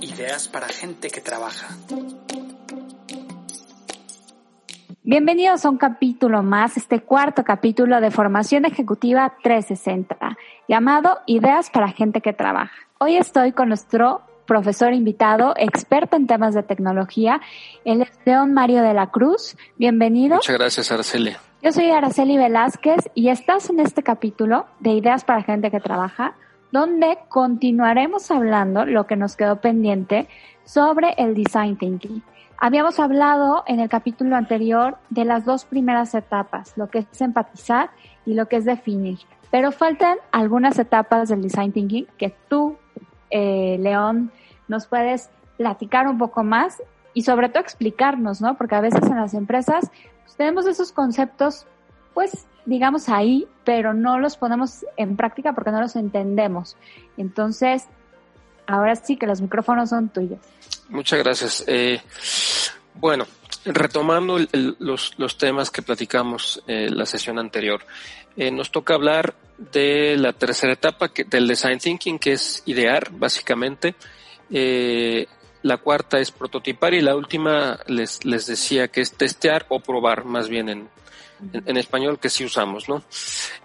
Ideas para gente que trabaja. Bienvenidos a un capítulo más, este cuarto capítulo de Formación Ejecutiva 360, llamado Ideas para gente que trabaja. Hoy estoy con nuestro profesor invitado, experto en temas de tecnología, el León Mario de la Cruz. Bienvenido. Muchas gracias, Araceli. Yo soy Araceli Velázquez y estás en este capítulo de Ideas para gente que trabaja, donde continuaremos hablando lo que nos quedó pendiente sobre el design thinking. Habíamos hablado en el capítulo anterior de las dos primeras etapas, lo que es empatizar y lo que es definir, pero faltan algunas etapas del design thinking que tú, eh, León, nos puedes platicar un poco más y sobre todo explicarnos, ¿no? Porque a veces en las empresas pues, tenemos esos conceptos, pues digamos ahí, pero no los ponemos en práctica porque no los entendemos. Entonces, ahora sí que los micrófonos son tuyos. Muchas gracias. Eh, bueno, retomando los, los, temas que platicamos eh, la sesión anterior, eh, nos toca hablar de la tercera etapa que, del design thinking, que es idear, básicamente. Eh, la cuarta es prototipar y la última les, les decía que es testear o probar, más bien en, en, español que sí usamos, ¿no?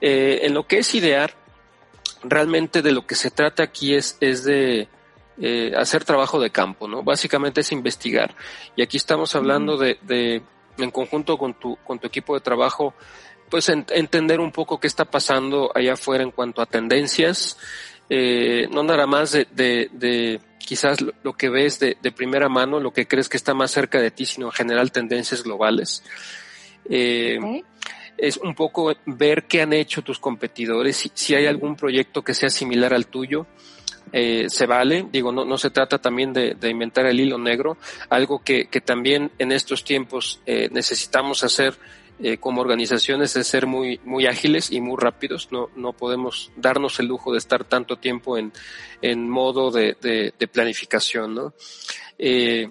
Eh, en lo que es idear, realmente de lo que se trata aquí es, es de eh, hacer trabajo de campo, ¿no? Básicamente es investigar. Y aquí estamos hablando de, de en conjunto con tu, con tu equipo de trabajo, pues entender un poco qué está pasando allá afuera en cuanto a tendencias, eh, no nada más de, de, de quizás lo, que ves de, de, primera mano, lo que crees que está más cerca de ti, sino en general tendencias globales. Eh, Es un poco ver qué han hecho tus competidores, si, si hay algún proyecto que sea similar al tuyo, eh, se vale, digo, no, no se trata también de, de inventar el hilo negro, algo que, que también en estos tiempos eh, necesitamos hacer eh, como organizaciones es ser muy, muy ágiles y muy rápidos, no, no podemos darnos el lujo de estar tanto tiempo en, en modo de, de, de planificación, ¿no? Eh,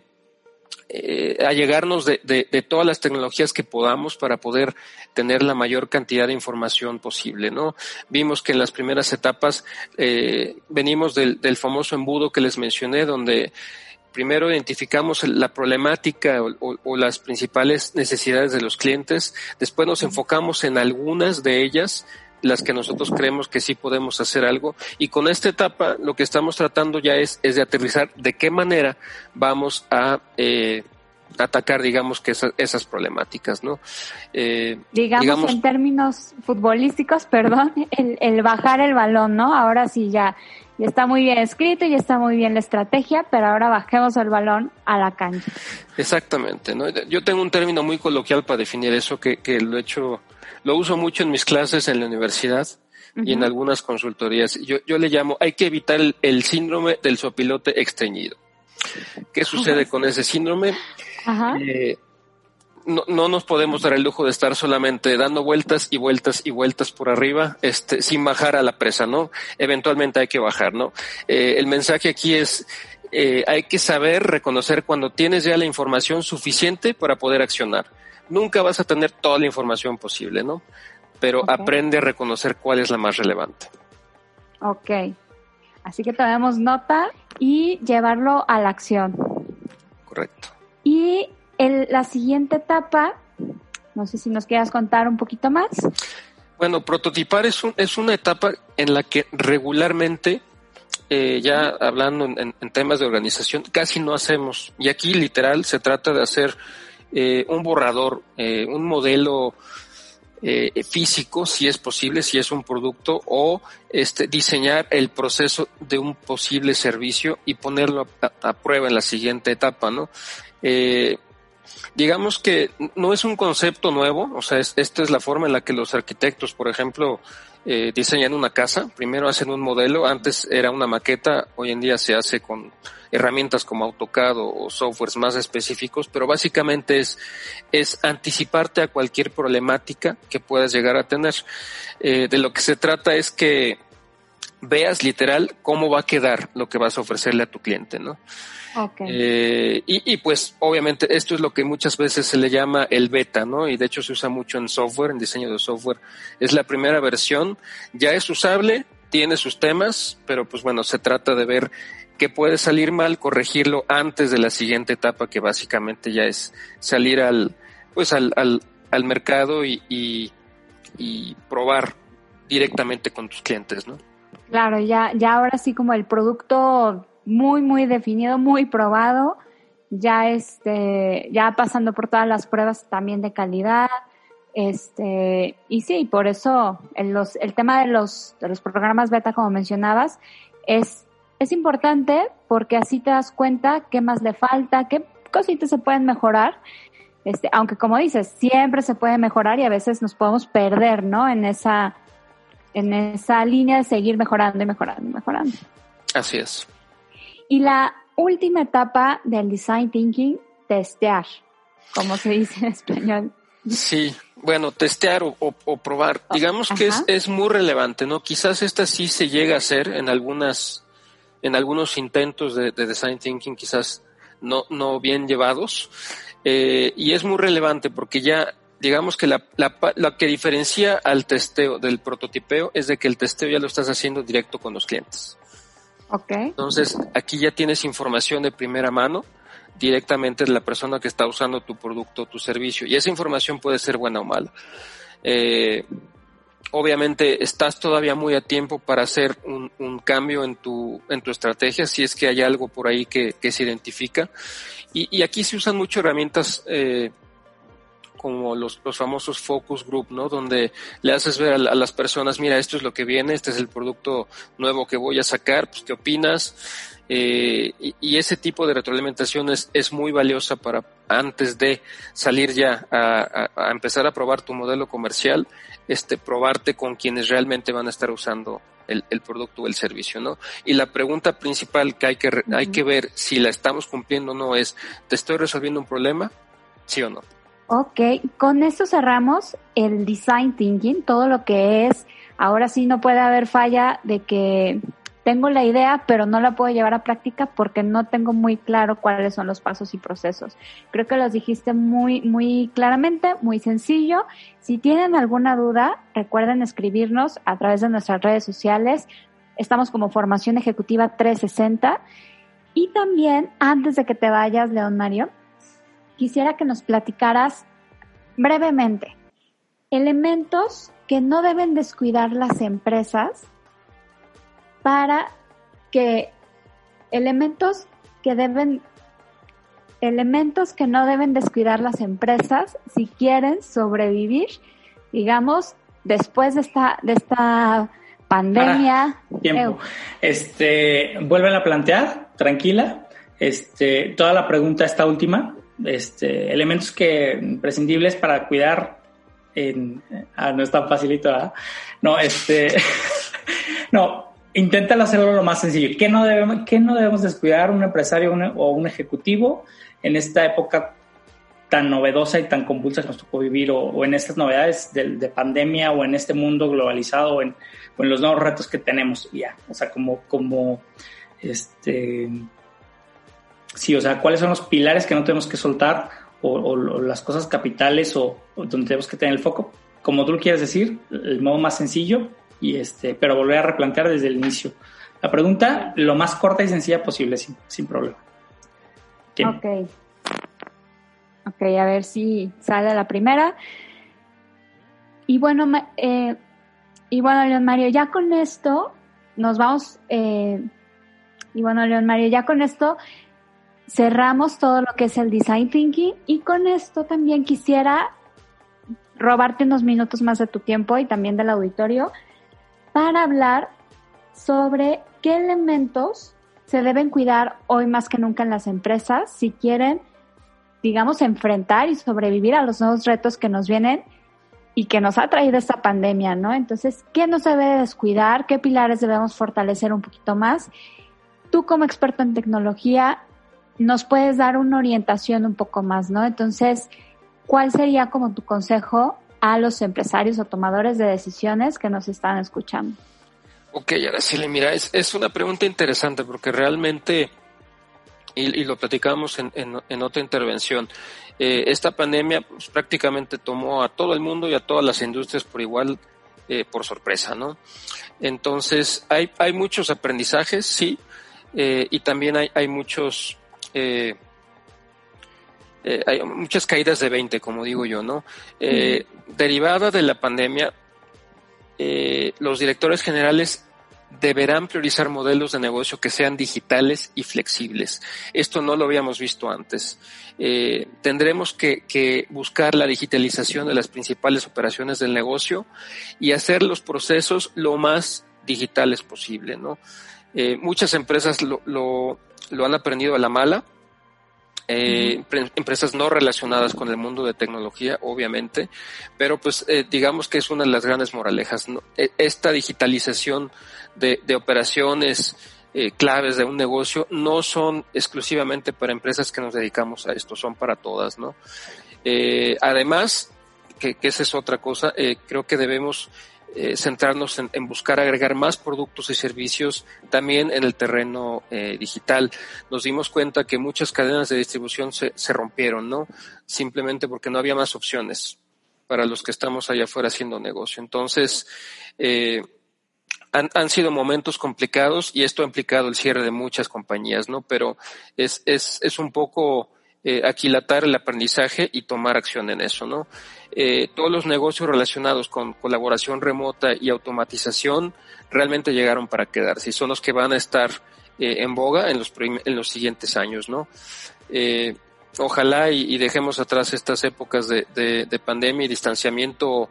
eh, a llegarnos de, de, de, todas las tecnologías que podamos para poder tener la mayor cantidad de información posible, ¿no? Vimos que en las primeras etapas eh, venimos del, del famoso embudo que les mencioné, donde primero identificamos la problemática o, o, o, las principales necesidades de los clientes, después nos enfocamos en algunas de ellas, las que nosotros creemos que sí podemos hacer algo. Y con esta etapa lo que estamos tratando ya es, es de aterrizar de qué manera vamos a eh, atacar, digamos, que esas, esas problemáticas, ¿no? Eh, digamos, digamos, en términos futbolísticos, perdón, el, el bajar el balón, ¿no? Ahora sí ya y está muy bien escrito y está muy bien la estrategia, pero ahora bajemos el balón a la cancha. Exactamente, ¿no? Yo tengo un término muy coloquial para definir eso que, que lo he hecho, lo uso mucho en mis clases en la universidad uh -huh. y en algunas consultorías. Yo, yo le llamo, hay que evitar el, el síndrome del sopilote extrañido. ¿Qué sucede uh -huh. con ese síndrome? Eh, no, no, nos podemos dar el lujo de estar solamente dando vueltas y vueltas y vueltas por arriba, este, sin bajar a la presa, ¿no? Eventualmente hay que bajar, ¿no? Eh, el mensaje aquí es, eh, hay que saber reconocer cuando tienes ya la información suficiente para poder accionar. Nunca vas a tener toda la información posible, ¿no? Pero okay. aprende a reconocer cuál es la más relevante. Ok. Así que tomemos nota y llevarlo a la acción. Correcto. Y el, la siguiente etapa, no sé si nos quieras contar un poquito más. Bueno, prototipar es, un, es una etapa en la que regularmente, eh, ya hablando en, en, temas de organización, casi no hacemos. Y aquí literal se trata de hacer eh, un borrador, eh, un modelo eh, físico, si es posible, si es un producto, o este, diseñar el proceso de un posible servicio y ponerlo a, prueba en la siguiente etapa, ¿no? Eh, digamos que no es un concepto nuevo, o sea, es, esta es la forma en la que los arquitectos, por ejemplo, eh, diseñan una casa, primero hacen un modelo, antes era una maqueta, hoy en día se hace con herramientas como AutoCAD o, softwares más específicos, pero básicamente es, es anticiparte a cualquier problemática que puedas llegar a tener. Eh, de lo que se trata es que veas literal cómo va a quedar lo que vas a ofrecerle a tu cliente, ¿no? Okay. Eh, y, y, pues obviamente esto es lo que muchas veces se le llama el beta, ¿no? Y de hecho se usa mucho en software, en diseño de software. Es la primera versión, ya es usable, tiene sus temas, pero pues bueno, se trata de ver que puede salir mal, corregirlo antes de la siguiente etapa, que básicamente ya es salir al, pues al, al, al mercado y, y, y probar directamente con tus clientes, ¿no? Claro, ya, ya ahora sí como el producto muy, muy definido, muy probado, ya este, ya pasando por todas las pruebas también de calidad, este, y sí, por eso el, los, el tema de los, de los programas beta, como mencionabas, es, es importante porque así te das cuenta qué más le falta, qué cositas se pueden mejorar. Este, aunque como dices, siempre se puede mejorar y a veces nos podemos perder, ¿no? En esa, en esa línea de seguir mejorando y mejorando y mejorando. Así es. Y la última etapa del design thinking, testear, como se dice en español. Sí, bueno, testear o, o, o probar. Digamos que es, es, muy relevante, ¿no? Quizás esta sí se llega a hacer en algunas, en algunos intentos de, de design thinking, quizás no, no bien llevados. Eh, y es muy relevante porque ya, digamos que la, la, la que diferencia al testeo del prototipeo es de que el testeo ya lo estás haciendo directo con los clientes. Okay. Entonces, aquí ya tienes información de primera mano directamente de la persona que está usando tu producto o tu servicio. Y esa información puede ser buena o mala. Eh, obviamente estás todavía muy a tiempo para hacer un, un, cambio en tu, en tu estrategia, si es que hay algo por ahí que, que se identifica. Y, y, aquí se usan mucho herramientas eh, como los, los, famosos focus group, ¿no? Donde le haces ver a, a, las personas, mira, esto es lo que viene, este es el producto nuevo que voy a sacar, pues, ¿qué opinas? Eh, y, y, ese tipo de retroalimentación es, es, muy valiosa para antes de salir ya a, a, a, empezar a probar tu modelo comercial, este, probarte con quienes realmente van a estar usando el, el producto o el servicio, ¿no? Y la pregunta principal que hay que, hay que ver si la estamos cumpliendo o no es, ¿te estoy resolviendo un problema? ¿Sí o no? Ok, con esto cerramos el design thinking, todo lo que es, ahora sí no puede haber falla de que tengo la idea, pero no la puedo llevar a práctica porque no tengo muy claro cuáles son los pasos y procesos. Creo que los dijiste muy, muy claramente, muy sencillo. Si tienen alguna duda, recuerden escribirnos a través de nuestras redes sociales. Estamos como Formación Ejecutiva 360. Y también, antes de que te vayas, León Mario, quisiera que nos platicaras brevemente elementos que no deben descuidar las empresas para que elementos que deben elementos que no deben descuidar las empresas si quieren sobrevivir, digamos, después de esta de esta pandemia. Para, tiempo. Este, vuelven a plantear, tranquila. Este, toda la pregunta esta última, este, elementos que imprescindibles para cuidar en, ah, no es tan facilito, ¿verdad? No, este, no, inténtalo hacerlo lo más sencillo. ¿Qué no debemos, qué no debemos descuidar un empresario o un ejecutivo en esta época tan novedosa y tan convulsa que nos tocó vivir o, o en estas novedades de, de, pandemia o en este mundo globalizado o en, en los nuevos retos que tenemos ya? O sea, como, como, este, sí, o sea, ¿cuáles son los pilares que no tenemos que soltar o, las cosas capitales o, donde tenemos que tener el foco? Como tú lo quieres decir, el modo más sencillo, y este, pero volver a replantear desde el inicio. La pregunta lo más corta y sencilla posible, sin, sin problema. ¿Quién? Ok. Ok, a ver si sale la primera. Y bueno, eh, y bueno, León Mario, ya con esto nos vamos, eh, y bueno, León Mario, ya con esto cerramos todo lo que es el design thinking y con esto también quisiera robarte unos minutos más de tu tiempo y también del auditorio para hablar sobre qué elementos se deben cuidar hoy más que nunca en las empresas si quieren, digamos, enfrentar y sobrevivir a los nuevos retos que nos vienen y que nos ha traído esta pandemia, ¿no? Entonces, ¿qué nos debe descuidar? ¿Qué pilares debemos fortalecer un poquito más? Tú como experto en tecnología nos puedes dar una orientación un poco más, ¿no? Entonces, ¿cuál sería como tu consejo a los empresarios o tomadores de decisiones que nos están escuchando. Ok, Araceli, mira, es, es una pregunta interesante porque realmente, y, lo platicamos en, en, en, otra intervención, eh, esta pandemia pues, prácticamente tomó a todo el mundo y a todas las industrias por igual, eh, por sorpresa, ¿no? Entonces, hay, hay muchos aprendizajes, sí, eh, y también hay, hay muchos... Eh, eh, hay muchas caídas de 20, como digo yo, ¿no? Eh, derivada de la pandemia, los directores generales deberán priorizar modelos de negocio que sean digitales y flexibles. Esto no lo habíamos visto antes. Eh, tendremos que, que, buscar la digitalización de las principales operaciones del negocio y hacer los procesos lo más digitales posible, ¿no? Eh, muchas empresas lo, lo, lo han aprendido a la mala eh, empresas no relacionadas con el mundo de tecnología, obviamente, pero pues eh, digamos que es una de las grandes moralejas. ¿no? E, esta digitalización de, de operaciones eh, claves de un negocio no son exclusivamente para empresas que nos dedicamos a esto, son para todas, ¿no? Además, que, que, esa es otra cosa, creo que debemos eh, centrarnos en, en, buscar agregar más productos y servicios también en el terreno eh, digital. Nos dimos cuenta que muchas cadenas de distribución se, se, rompieron, ¿no? Simplemente porque no había más opciones para los que estamos allá afuera haciendo negocio. Entonces, eh, han, han, sido momentos complicados y esto ha implicado el cierre de muchas compañías, ¿no? Pero es, es, es un poco eh, aquilatar el aprendizaje y tomar acción en eso, ¿no? Eh, todos los negocios relacionados con colaboración remota y automatización realmente llegaron para quedarse y son los que van a estar eh, en boga en los, en los siguientes años, ¿no? Eh, ojalá y, y, dejemos atrás estas épocas de, de, de pandemia y distanciamiento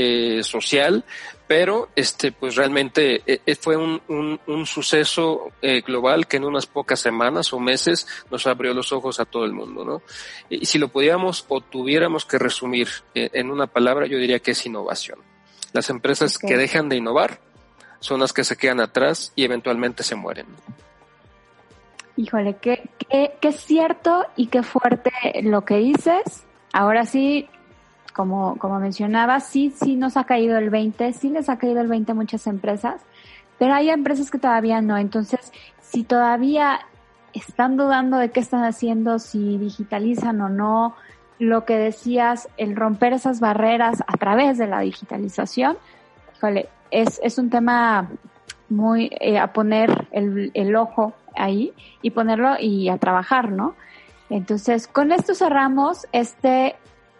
eh, social, pero este pues realmente eh, fue un, un, un suceso eh, global que en unas pocas semanas o meses nos abrió los ojos a todo el mundo, ¿no? Y si lo pudiéramos o tuviéramos que resumir eh, en una palabra, yo diría que es innovación. Las empresas okay. que dejan de innovar son las que se quedan atrás y eventualmente se mueren. Híjole, qué, qué, qué cierto y qué fuerte lo que dices. Ahora sí, como, como mencionaba, sí, sí nos ha caído el 20, sí les ha caído el 20 a muchas empresas, pero hay empresas que todavía no. Entonces, si todavía están dudando de qué están haciendo, si digitalizan o no, lo que decías, el romper esas barreras a través de la digitalización, híjole, es, es un tema muy eh, a poner el, el ojo ahí y ponerlo y a trabajar, ¿no? Entonces, con esto cerramos este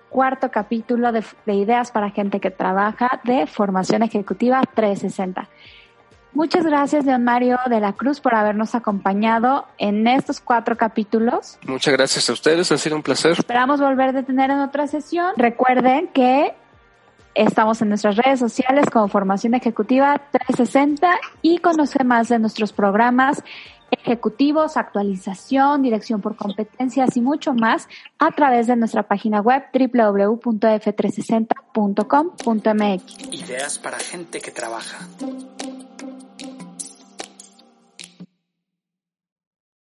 cuarto capítulo de, de, Ideas para Gente que Trabaja de Formación Ejecutiva 360. Muchas gracias, León Mario de la Cruz, por habernos acompañado en estos cuatro capítulos. Muchas gracias a ustedes, ha sido un placer. Esperamos volver a tener en otra sesión. Recuerden que estamos en nuestras redes sociales como Formación Ejecutiva 360 y conocer más de nuestros programas ejecutivos, actualización, dirección por competencias y mucho más a través de nuestra página web www.f360.com.mx. Ideas para gente que trabaja.